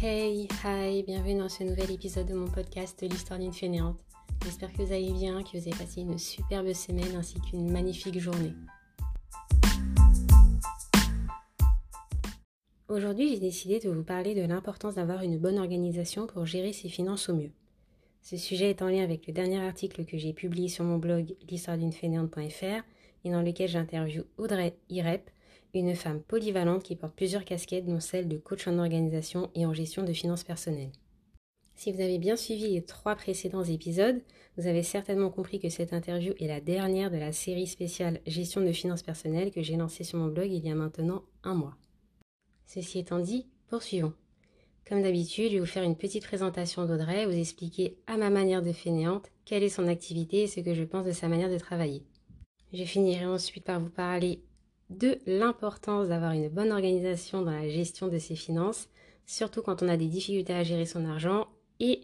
Hey, hi, bienvenue dans ce nouvel épisode de mon podcast L'histoire d'une fainéante. J'espère que vous allez bien, que vous avez passé une superbe semaine ainsi qu'une magnifique journée. Aujourd'hui, j'ai décidé de vous parler de l'importance d'avoir une bonne organisation pour gérer ses finances au mieux. Ce sujet est en lien avec le dernier article que j'ai publié sur mon blog l'histoire d'une fainéante.fr et dans lequel j'interviewe Audrey Irep, une femme polyvalente qui porte plusieurs casquettes dont celle de coach en organisation et en gestion de finances personnelles. Si vous avez bien suivi les trois précédents épisodes, vous avez certainement compris que cette interview est la dernière de la série spéciale Gestion de finances personnelles que j'ai lancée sur mon blog il y a maintenant un mois. Ceci étant dit, poursuivons. Comme d'habitude, je vais vous faire une petite présentation d'Audrey, vous expliquer à ma manière de fainéante quelle est son activité et ce que je pense de sa manière de travailler. Je finirai ensuite par vous parler de l'importance d'avoir une bonne organisation dans la gestion de ses finances, surtout quand on a des difficultés à gérer son argent, et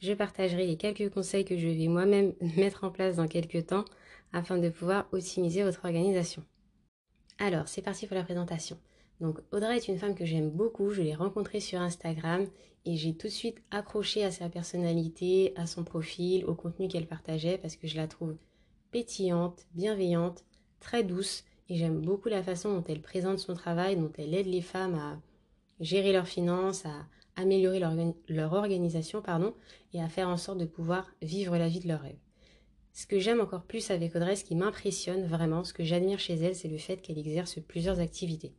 je partagerai les quelques conseils que je vais moi-même mettre en place dans quelques temps afin de pouvoir optimiser votre organisation. Alors, c'est parti pour la présentation. Donc Audrey est une femme que j'aime beaucoup, je l'ai rencontrée sur Instagram et j'ai tout de suite accroché à sa personnalité, à son profil, au contenu qu'elle partageait parce que je la trouve pétillante, bienveillante, très douce et j'aime beaucoup la façon dont elle présente son travail, dont elle aide les femmes à gérer leurs finances, à améliorer leur, organisation pardon, et à faire en sorte de pouvoir vivre la vie de leur rêve. Ce que j'aime encore plus avec Audrey, ce qui m'impressionne vraiment, ce que j'admire chez elle, c'est le fait qu'elle exerce plusieurs activités.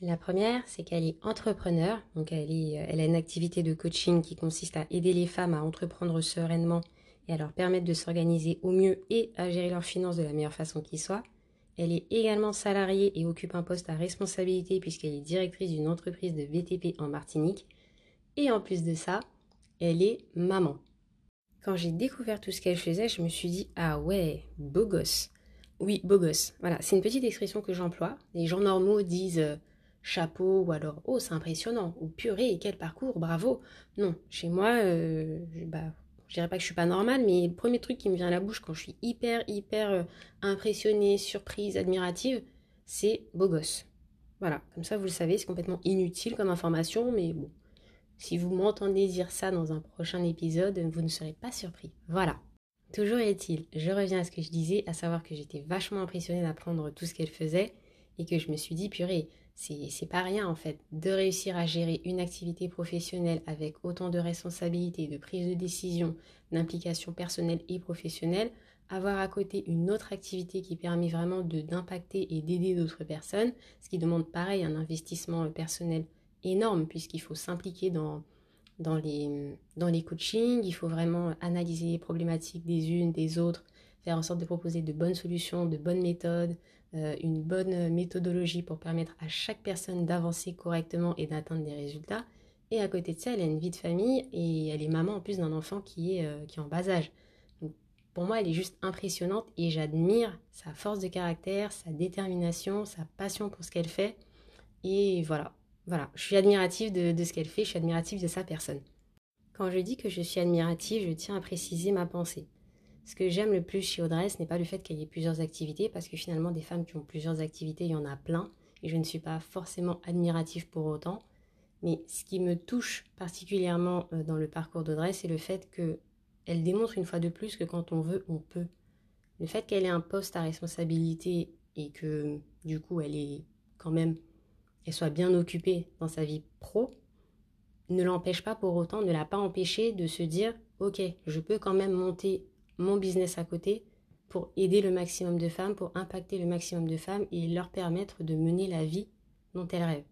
La première, c'est qu'elle est entrepreneur, donc elle, elle a une activité de coaching qui consiste à aider les femmes à entreprendre sereinement et à leur permettre de s'organiser au mieux et à gérer leurs finances de la meilleure façon qui soit. Elle est également salariée et occupe un poste à responsabilité puisqu'elle est directrice d'une entreprise de VTP en Martinique. Et en plus de ça, elle est maman. Quand j'ai découvert tout ce qu'elle faisait, je me suis dit ah ouais, beau gosse. Oui, beau gosse. Voilà, c'est une petite expression que j'emploie. Les gens normaux disent euh, chapeau ou alors oh c'est impressionnant ou purée quel parcours bravo non chez moi euh, bah, je dirais pas que je suis pas normale mais le premier truc qui me vient à la bouche quand je suis hyper hyper euh, impressionnée surprise admirative c'est beau gosse. Voilà. Comme ça vous le savez c'est complètement inutile comme information mais bon. Si vous m'entendez dire ça dans un prochain épisode vous ne serez pas surpris. Voilà. Toujours est-il je reviens à ce que je disais à savoir que j'étais vachement impressionnée d'apprendre tout ce qu'elle faisait et que je me suis dit purée c'est pas rien en fait. De réussir à gérer une activité professionnelle avec autant de responsabilités, de prise de décision, d'implication personnelle et professionnelle, avoir à côté une autre activité qui permet vraiment d'impacter et d'aider d'autres personnes, ce qui demande pareil un investissement personnel énorme puisqu'il faut s'impliquer dans, dans, les, dans les coachings, il faut vraiment analyser les problématiques des unes, des autres, faire en sorte de proposer de bonnes solutions, de bonnes méthodes, euh, une bonne méthodologie pour permettre à chaque personne d'avancer correctement et d'atteindre des résultats. Et à côté de ça, elle a une vie de famille et elle est maman en plus d'un enfant qui est, euh, qui est en bas âge. Donc, pour moi, elle est juste impressionnante et j'admire sa force de caractère, sa détermination, sa passion pour ce qu'elle fait. Et voilà, voilà, je suis admirative de, de ce qu'elle fait, je suis admirative de sa personne. Quand je dis que je suis admirative, je tiens à préciser ma pensée. Ce que j'aime le plus chez Audrey, ce n'est pas le fait qu'elle ait plusieurs activités, parce que finalement, des femmes qui ont plusieurs activités, il y en a plein, et je ne suis pas forcément admirative pour autant. Mais ce qui me touche particulièrement euh, dans le parcours d'Audrey, c'est le fait qu'elle démontre une fois de plus que quand on veut, on peut. Le fait qu'elle ait un poste à responsabilité et que du coup elle est quand même, elle soit bien occupée dans sa vie pro, ne l'empêche pas pour autant, ne l'a pas empêché de se dire, ok, je peux quand même monter mon business à côté pour aider le maximum de femmes, pour impacter le maximum de femmes et leur permettre de mener la vie dont elles rêvent.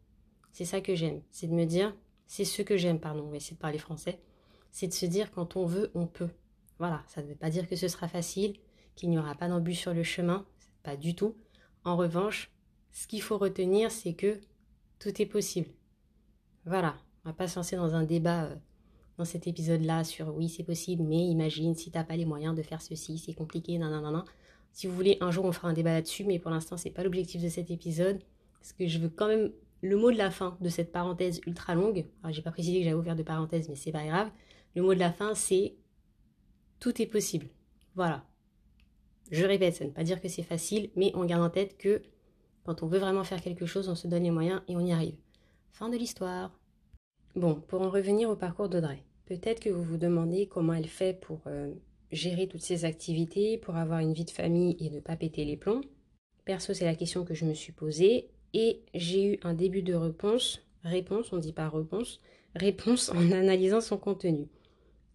C'est ça que j'aime, c'est de me dire, c'est ce que j'aime, pardon, on va essayer de parler français, c'est de se dire quand on veut, on peut. Voilà, ça ne veut pas dire que ce sera facile, qu'il n'y aura pas d'embûches sur le chemin, pas du tout. En revanche, ce qu'il faut retenir, c'est que tout est possible. Voilà, on va pas se lancer dans un débat euh, dans cet épisode-là sur oui, c'est possible, mais imagine si t'as pas les moyens de faire ceci, c'est compliqué, nan, nan, nan, Si vous voulez, un jour on fera un débat là-dessus, mais pour l'instant, c'est pas l'objectif de cet épisode. Parce que je veux quand même le mot de la fin de cette parenthèse ultra longue. Alors, j'ai pas précisé que j'avais ouvert de parenthèse, mais c'est pas grave. Le mot de la fin, c'est tout est possible. Voilà. Je répète, ça ne veut pas dire que c'est facile, mais on garde en tête que quand on veut vraiment faire quelque chose, on se donne les moyens et on y arrive. Fin de l'histoire. Bon, pour en revenir au parcours d'Audrey, peut-être que vous vous demandez comment elle fait pour euh, gérer toutes ces activités, pour avoir une vie de famille et ne pas péter les plombs. Perso, c'est la question que je me suis posée et j'ai eu un début de réponse, réponse, on dit pas réponse, réponse en analysant son contenu.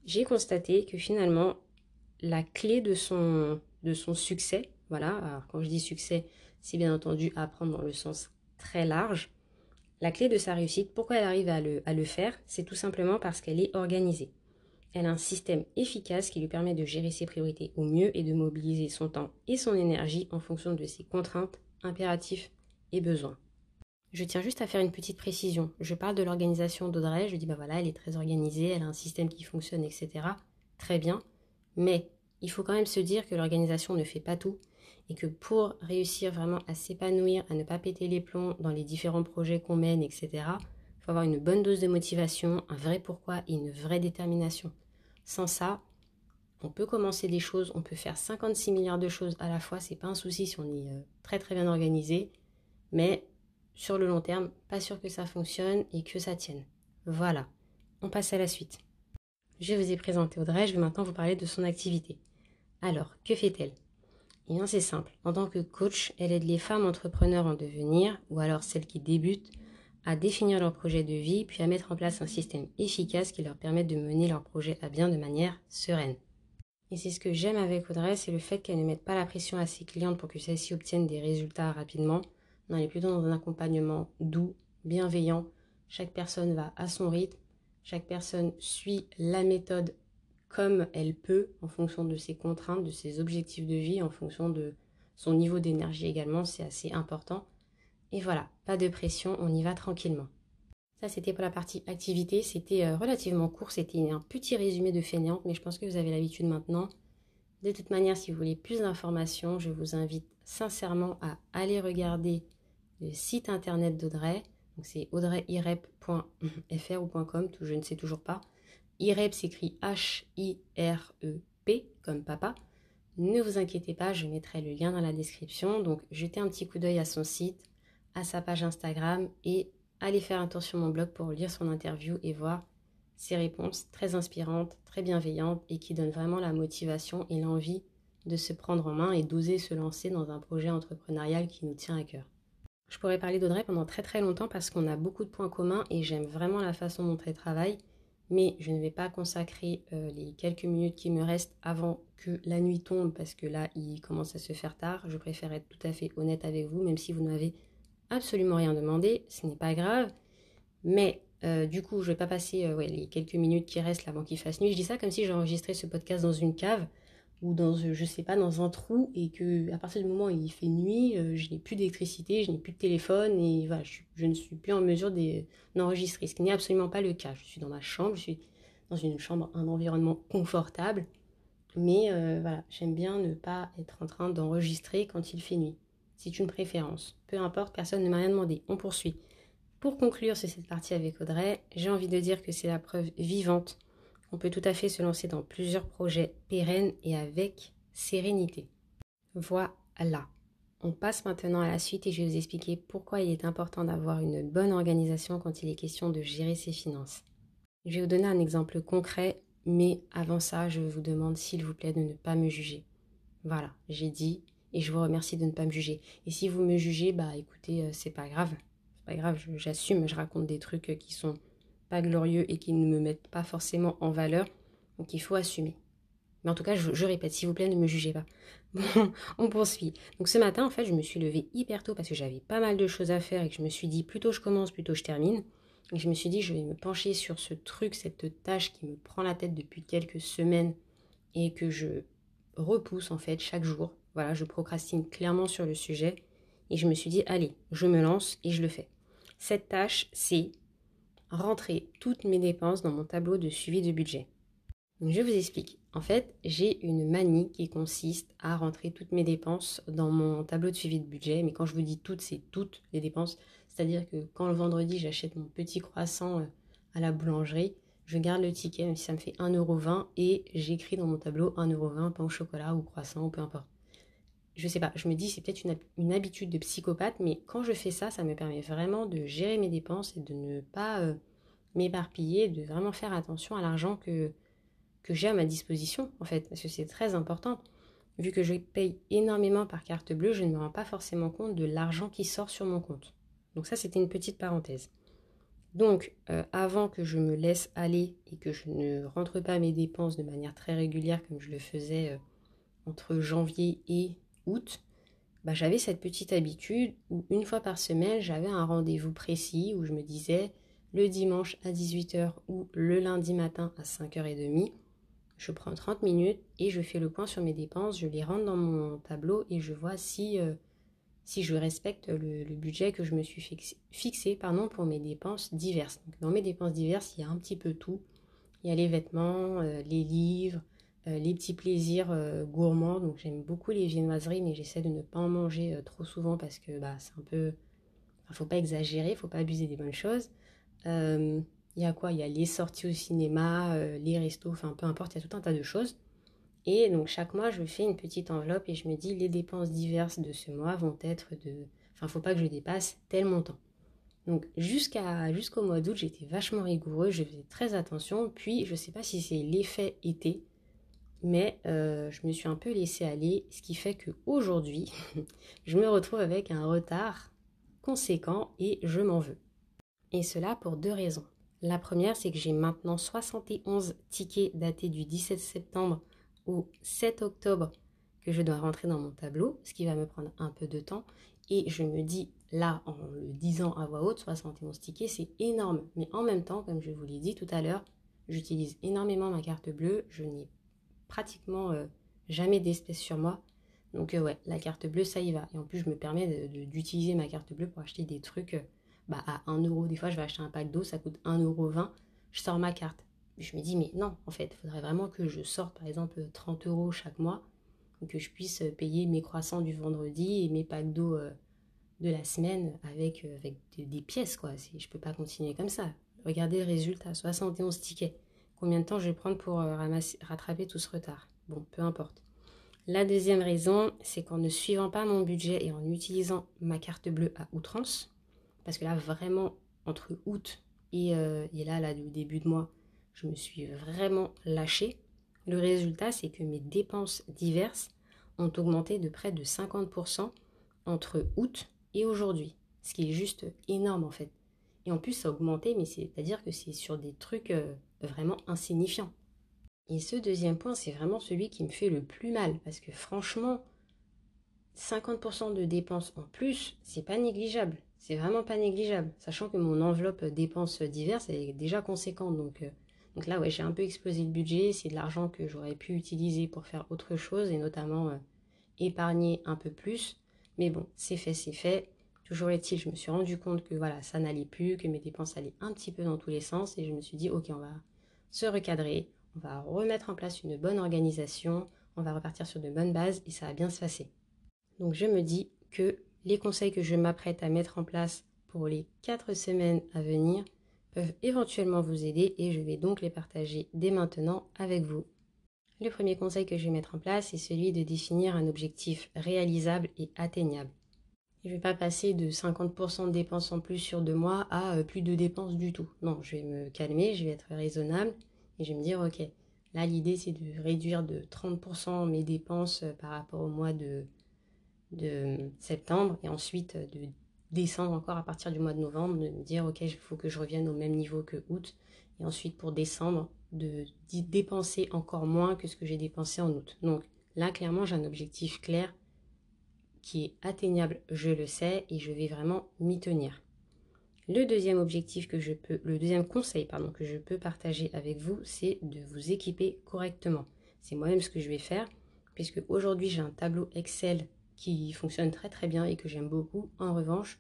J'ai constaté que finalement, la clé de son, de son succès, voilà, alors quand je dis succès, c'est bien entendu apprendre dans le sens très large, la clé de sa réussite, pourquoi elle arrive à le, faire, c'est tout simplement parce qu'elle est organisée. Elle a un système efficace qui lui permet de gérer ses priorités au mieux et de mobiliser son temps et son énergie en fonction de ses contraintes, impératifs et besoins. Je tiens juste à faire une petite précision. Je parle de l'organisation d'Audrey, je dis bah voilà, elle est très organisée, elle a un système qui fonctionne, etc. Très bien. Mais il faut quand même se dire que l'organisation ne fait pas tout et que pour réussir vraiment à s'épanouir, à ne pas péter les plombs dans les différents projets qu'on mène, etc., il faut avoir une bonne dose de motivation, un vrai pourquoi et une vraie détermination. Sans ça, on peut commencer des choses, on peut faire 56 milliards de choses à la fois, c'est pas un souci si on est euh, très très bien organisé, mais sur le long terme, pas sûr que ça fonctionne et que ça tienne. Voilà, on passe à la suite. Je vous ai présenté Audrey, je vais maintenant vous parler de son activité. Alors, que fait-elle? Eh bien, c'est simple. En tant que coach, elle aide les femmes entrepreneurs en devenir, ou alors celles qui débutent, à définir leur projet de vie, puis à mettre en place un système efficace qui leur permette de mener leur projet à bien de manière sereine. Et c'est ce que j'aime avec Audrey, c'est le fait qu'elle ne mette pas la pression à ses clientes pour que celles-ci obtiennent des résultats rapidement. On est plutôt dans un accompagnement doux, bienveillant. Chaque personne va à son rythme, chaque personne suit la méthode comme elle peut en fonction de ses contraintes, de ses objectifs de vie, en fonction de son niveau d'énergie également, c'est assez important. Et voilà, pas de pression, on y va tranquillement. Ça, c'était pour la partie activité. C'était euh, relativement court. C'était un petit résumé de fainéante, mais je pense que vous avez l'habitude maintenant. De toute manière, si vous voulez plus d'informations, je vous invite sincèrement à aller regarder le site internet d'Audrey. C'est audreyirep.fr ou .com, je ne sais toujours pas. IREP s'écrit H-I-R-E-P comme papa. Ne vous inquiétez pas, je mettrai le lien dans la description. Donc jetez un petit coup d'œil à son site à sa page Instagram et allez faire un tour sur mon blog pour lire son interview et voir ses réponses très inspirantes, très bienveillantes et qui donnent vraiment la motivation et l'envie de se prendre en main et d'oser se lancer dans un projet entrepreneurial qui nous tient à cœur. Je pourrais parler d'Audrey pendant très très longtemps parce qu'on a beaucoup de points communs et j'aime vraiment la façon dont elle travaille, mais je ne vais pas consacrer euh, les quelques minutes qui me restent avant que la nuit tombe parce que là il commence à se faire tard. Je préfère être tout à fait honnête avec vous, même si vous n'avez absolument rien demandé, ce n'est pas grave. Mais euh, du coup, je vais pas passer euh, les quelques minutes qui restent avant qu'il fasse nuit. Je dis ça comme si j'enregistrais ce podcast dans une cave ou dans, euh, je sais pas, dans un trou et que à partir du moment où il fait nuit, je n'ai plus d'électricité, je n'ai plus de téléphone et voilà, je, ne suis plus en mesure d'enregistrer. Ce qui n'est absolument pas le cas. Je suis dans ma chambre, je suis dans une chambre, un environnement confortable. Mais voilà, j'aime bien ne pas être en train d'enregistrer quand il fait nuit. C'est une préférence. Peu importe, personne ne m'a rien demandé. On poursuit. Pour conclure sur cette partie avec Audrey, j'ai envie de dire que c'est la preuve vivante qu'on peut tout à fait se lancer dans plusieurs projets pérennes et avec sérénité. Voilà. On passe maintenant à la suite et je vais vous expliquer pourquoi il est important d'avoir une bonne organisation quand il est question de gérer ses finances. Je vais vous donner un exemple concret, mais avant ça, je vous demande s'il vous plaît de ne pas me juger. Voilà, j'ai dit, et je vous remercie de ne pas me juger. Et si vous me jugez, bah écoutez, euh, c'est pas grave. C'est pas grave, j'assume, je raconte des trucs euh, qui sont glorieux et qui ne me mettent pas forcément en valeur. Donc il faut assumer. Mais en tout cas, je, répète, s'il vous plaît, ne me jugez pas. Bon, on poursuit. Donc ce matin, en fait, je me suis levée hyper tôt parce que j'avais pas mal de choses à faire et que je me suis dit, plutôt je commence, plutôt je termine. Et je me suis dit, je vais me pencher sur ce truc, cette tâche qui me prend la tête depuis quelques semaines et que je repousse en fait chaque jour voilà, je procrastine clairement sur le sujet et je me suis dit, allez, je me lance et je le fais. Cette tâche, c'est rentrer toutes mes dépenses dans mon tableau de suivi de budget. je vous explique. En fait, j'ai une manie qui consiste à rentrer toutes mes dépenses dans mon tableau de suivi de budget. Mais quand je vous dis toutes, c'est toutes les dépenses. C'est-à-dire que quand le vendredi, j'achète mon petit croissant euh, à la boulangerie, je garde le ticket, même si ça me fait 1,20€ et j'écris dans mon tableau 1,20€ pain au chocolat ou croissant ou peu importe je sais pas, je me dis c'est peut-être une, habitude de psychopathe, mais quand je fais ça, ça me permet vraiment de gérer mes dépenses et de ne pas euh, m'éparpiller, de vraiment faire attention à l'argent que, que j'ai à ma disposition, en fait, parce que c'est très important. Vu que je paye énormément par carte bleue, je ne me rends pas forcément compte de l'argent qui sort sur mon compte. Donc ça, c'était une petite parenthèse. Donc, euh, avant que je me laisse aller et que je ne rentre pas mes dépenses de manière très régulière comme je le faisais euh, entre janvier et août, bah, j'avais cette petite habitude où une fois par semaine, j'avais un rendez-vous précis où je me disais le dimanche à 18h ou le lundi matin à 5h30, je prends 30 minutes et je fais le point sur mes dépenses, je les rentre dans mon tableau et je vois si... Euh, si je respecte le, budget que je me suis fixé, pardon, pour mes dépenses diverses. dans mes dépenses diverses, il y a un petit peu tout. Il y a les vêtements, euh, les livres, les petits plaisirs euh, gourmands. Donc j'aime beaucoup les viennoiseries, mais j'essaie de ne pas en manger trop souvent parce que bah, c'est un peu... Il ne faut pas exagérer, il faut pas abuser des bonnes choses. Il y a quoi? Il y a les sorties au cinéma, les restos, enfin peu importe, il y a tout un tas de choses. Et donc chaque mois, je fais une petite enveloppe et je me dis les dépenses diverses de ce mois vont être de... Enfin, faut pas que je dépasse tel montant. Donc jusqu'à jusqu'au mois d'août, j'étais vachement rigoureux, je faisais très attention. Puis je sais pas si c'est l'effet été, mais euh, je me suis un peu laissé aller, ce qui fait que aujourd'hui, je me retrouve avec un retard conséquent et je m'en veux. Et cela pour deux raisons. La première, c'est que j'ai maintenant 71 tickets datés du 17 septembre au 7 octobre que je dois rentrer dans mon tableau, ce qui va me prendre un peu de temps. Et je me dis, là, en le disant à voix haute, 71 tickets, c'est énorme. Mais en même temps, comme je vous l'ai dit tout à l'heure, j'utilise énormément ma carte bleue. Je n'ai pratiquement euh, jamais d'espèces sur moi. Donc euh, ouais, la carte bleue, ça y va. Et en plus, je me permets d'utiliser ma carte bleue pour acheter des trucs euh, bah, à 1 euro. Des fois, je vais acheter un pack d'eau, ça coûte 1,20 euro. Je sors ma carte je me dis, mais non, en fait, il faudrait vraiment que je sorte, par exemple, 30 euros chaque mois, que je puisse payer mes croissants du vendredi et mes packs d'eau euh, de la semaine avec, euh, avec des, pièces, quoi. Je ne peux pas continuer comme ça. Regardez le résultat, 71 tickets. Combien de temps je vais prendre pour euh, rattraper tout ce retard Bon, peu importe. La deuxième raison, c'est qu'en ne suivant pas mon budget et en utilisant ma carte bleue à outrance, parce que là, vraiment, entre août et, et là, là, le début de mois, je me suis vraiment lâchée. Le résultat, c'est que mes dépenses diverses ont augmenté de près de 50% entre août et aujourd'hui. Ce qui est juste énorme en fait. Et en plus, ça a augmenté, mais c'est-à-dire que c'est sur des trucs euh, vraiment insignifiants. Et ce deuxième point, c'est vraiment celui qui me fait le plus mal. Parce que franchement, 50% de dépenses en plus, c'est pas négligeable. C'est vraiment pas négligeable. Sachant que mon enveloppe dépenses diverses est déjà conséquente. Donc, euh, donc là, ouais, j'ai un peu explosé le budget. C'est de l'argent que j'aurais pu utiliser pour faire autre chose et notamment euh, épargner un peu plus. Mais bon, c'est fait, c'est fait. Toujours est-il, je me suis rendu compte que voilà, ça n'allait plus, que mes dépenses allaient un petit peu dans tous les sens et je me suis dit, ok, on va se recadrer, on va remettre en place une bonne organisation, on va repartir sur de bonnes bases et ça va bien se passer. Donc je me dis que les conseils que je m'apprête à mettre en place pour les 4 semaines à venir peuvent éventuellement vous aider et je vais donc les partager dès maintenant avec vous. Le premier conseil que je vais mettre en place est celui de définir un objectif réalisable et atteignable. Je ne vais pas passer de 50% de dépenses en plus sur deux mois à euh, plus de dépenses du tout. Non, je vais me calmer, je vais être raisonnable et je vais me dire, ok, là l'idée c'est de réduire de 30% mes dépenses euh, par rapport au mois de, de septembre et ensuite de descendre encore à partir du mois de novembre, de me dire ok, il faut que je revienne au même niveau que août, et ensuite pour décembre, de dépenser encore moins que ce que j'ai dépensé en août. Donc là, clairement, j'ai un objectif clair qui est atteignable, je le sais, et je vais vraiment m'y tenir. Le deuxième objectif que je peux, le deuxième conseil pardon que je peux partager avec vous, c'est de vous équiper correctement. C'est moi-même ce que je vais faire, puisque aujourd'hui j'ai un tableau Excel qui fonctionne très très bien et que j'aime beaucoup. En revanche,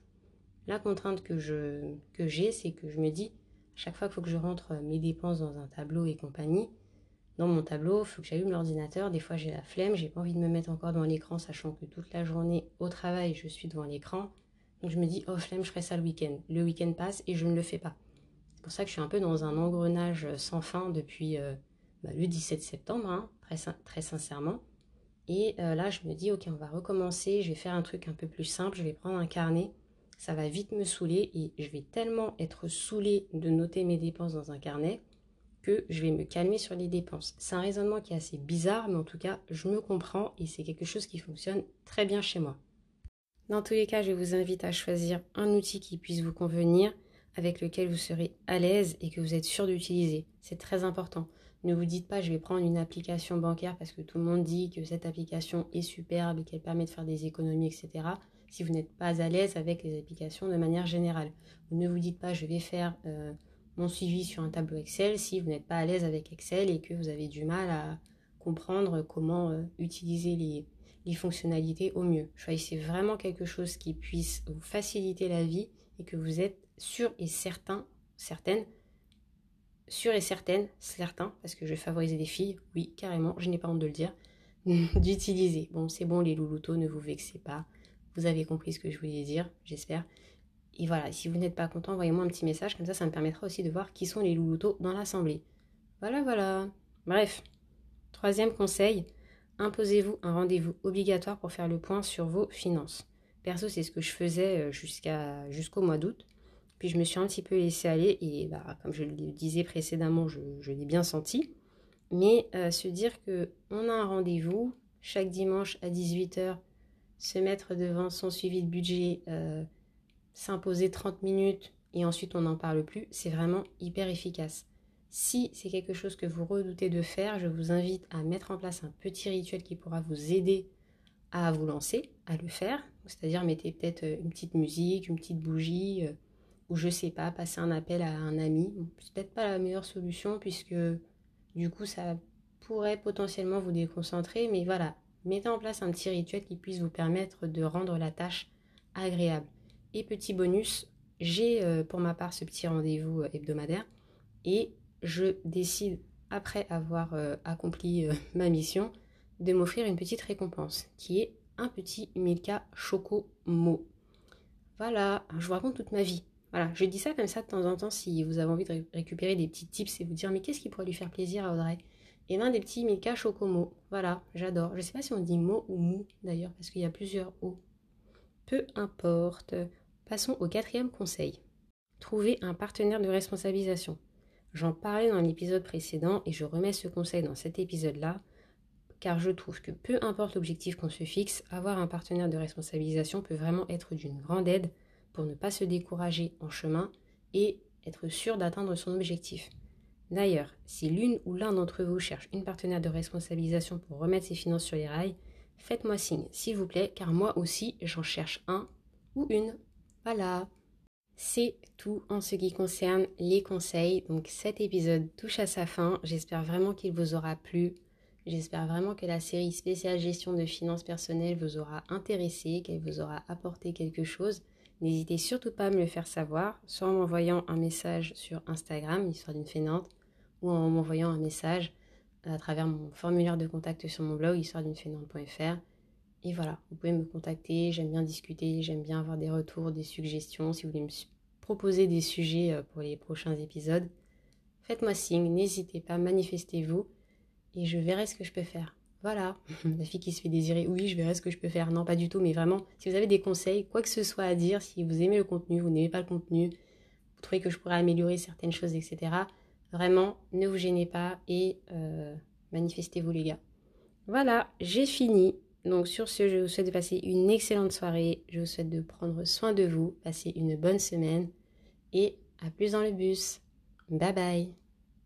la contrainte que que j'ai, c'est que je me dis, chaque fois qu'il faut que je rentre mes dépenses dans un tableau et compagnie, dans mon tableau, il faut que j'allume l'ordinateur. Des fois, j'ai la flemme, j'ai pas envie de me mettre encore devant l'écran, sachant que toute la journée au travail, je suis devant l'écran. Donc je me dis, oh flemme, je ferai ça le week-end. Le week-end passe et je ne le fais pas. C'est pour ça que je suis un peu dans un engrenage sans fin depuis euh, bah, le 17 septembre, hein, très, sincèrement. Et euh, là, je me dis, ok, on va recommencer, je vais faire un truc un peu plus simple, je vais prendre un carnet ça va vite me saouler et je vais tellement être saoulée de noter mes dépenses dans un carnet que je vais me calmer sur les dépenses. C'est un raisonnement qui est assez bizarre, mais en tout cas, je me comprends et c'est quelque chose qui fonctionne très bien chez moi. Dans tous les cas, je vous invite à choisir un outil qui puisse vous convenir, avec lequel vous serez à l'aise et que vous êtes sûr d'utiliser. C'est très important. Ne vous dites pas je vais prendre une application bancaire parce que tout le monde dit que cette application est superbe et qu'elle permet de faire des économies, etc. Si vous n'êtes pas à l'aise avec les applications de manière générale. Ne vous dites pas je vais faire euh, mon suivi sur un tableau Excel si vous n'êtes pas à l'aise avec Excel et que vous avez du mal à comprendre comment euh, utiliser les, fonctionnalités au mieux. Choisissez vraiment quelque chose qui puisse vous faciliter la vie et que vous êtes sûr et certain, certaine, sûr et certaine, certain, parce que je vais favoriser des filles, oui, carrément, je n'ai pas honte de le dire, d'utiliser. Bon, c'est bon les louloutos, ne vous vexez pas. Vous avez compris ce que je voulais dire, j'espère. Et voilà, si vous n'êtes pas content, envoyez-moi un petit message, comme ça, ça me permettra aussi de voir qui sont les louloutos dans l'assemblée. Voilà, voilà. Bref, troisième conseil, imposez-vous un rendez-vous obligatoire pour faire le point sur vos finances. Perso, c'est ce que je faisais euh, jusqu'au mois d'août. Puis je me suis un petit peu laissée aller et bah, comme je le disais précédemment, je, l'ai bien senti. Mais euh, se dire que on a un rendez-vous chaque dimanche à 18h, se mettre devant son suivi de budget, euh, s'imposer 30 minutes et ensuite on n'en parle plus, c'est vraiment hyper efficace. Si c'est quelque chose que vous redoutez de faire, je vous invite à mettre en place un petit rituel qui pourra vous aider à vous lancer, à le faire. C'est-à-dire mettez peut-être euh, une petite musique, une petite bougie, euh, ou je sais pas, passer un appel à un ami. C'est peut-être pas la meilleure solution puisque du coup ça pourrait potentiellement vous déconcentrer, mais voilà, mettez en place un petit rituel qui puisse vous permettre de rendre la tâche agréable. Et petit bonus, j'ai euh, pour ma part ce petit rendez-vous hebdomadaire et je décide, après avoir euh, accompli euh, ma mission, de m'offrir une petite récompense, qui est un petit Milka Choco Mo. Voilà, je vous raconte toute ma vie. Voilà, je dis ça comme ça de temps en temps si vous avez envie de récupérer des petits tips et vous dire mais qu'est-ce qui pourrait lui faire plaisir à Audrey? Et bien des petits Milka Chocomo. Voilà, j'adore. Je ne sais pas si on dit mo ou mou d'ailleurs parce qu'il y a plusieurs O. Peu importe. Passons au quatrième conseil. Trouver un partenaire de responsabilisation. J'en parlais dans l'épisode précédent et je remets ce conseil dans cet épisode-là, car je trouve que peu importe l'objectif qu'on se fixe, avoir un partenaire de responsabilisation peut vraiment être d'une grande aide pour ne pas se décourager en chemin et être sûr d'atteindre son objectif. D'ailleurs, si l'une ou l'un d'entre vous cherche une partenaire de responsabilisation pour remettre ses finances sur les rails, faites-moi signe, s'il vous plaît, car moi aussi j'en cherche un ou une. Voilà. C'est tout en ce qui concerne les conseils. Donc cet épisode touche à sa fin. J'espère vraiment qu'il vous aura plu. J'espère vraiment que la série spéciale gestion de finances personnelles vous aura intéressé, qu'elle vous aura apporté quelque chose. N'hésitez surtout pas à me le faire savoir, soit en m'envoyant un message sur Instagram, histoire d'une fainéante, ou en m'envoyant un message à travers mon formulaire de contact sur mon blog, histoire d'une. Et voilà, vous pouvez me contacter, j'aime bien discuter, j'aime bien avoir des retours, des suggestions. Si vous voulez me proposer des sujets euh, pour les prochains épisodes, faites-moi signe, n'hésitez pas, manifestez-vous et je verrai ce que je peux faire. Voilà, la fille qui se fait désirer, oui, je verrai ce que je peux faire. Non, pas du tout, mais vraiment, si vous avez des conseils, quoi que ce soit à dire, si vous aimez le contenu, vous n'aimez pas le contenu, vous trouvez que je pourrais améliorer certaines choses, etc., vraiment, ne vous gênez pas et euh, manifestez-vous les gars. Voilà, j'ai fini. Donc sur ce, je vous souhaite de passer une excellente soirée. Je vous souhaite de prendre soin de vous, passer une bonne semaine et à plus dans le bus. Bye bye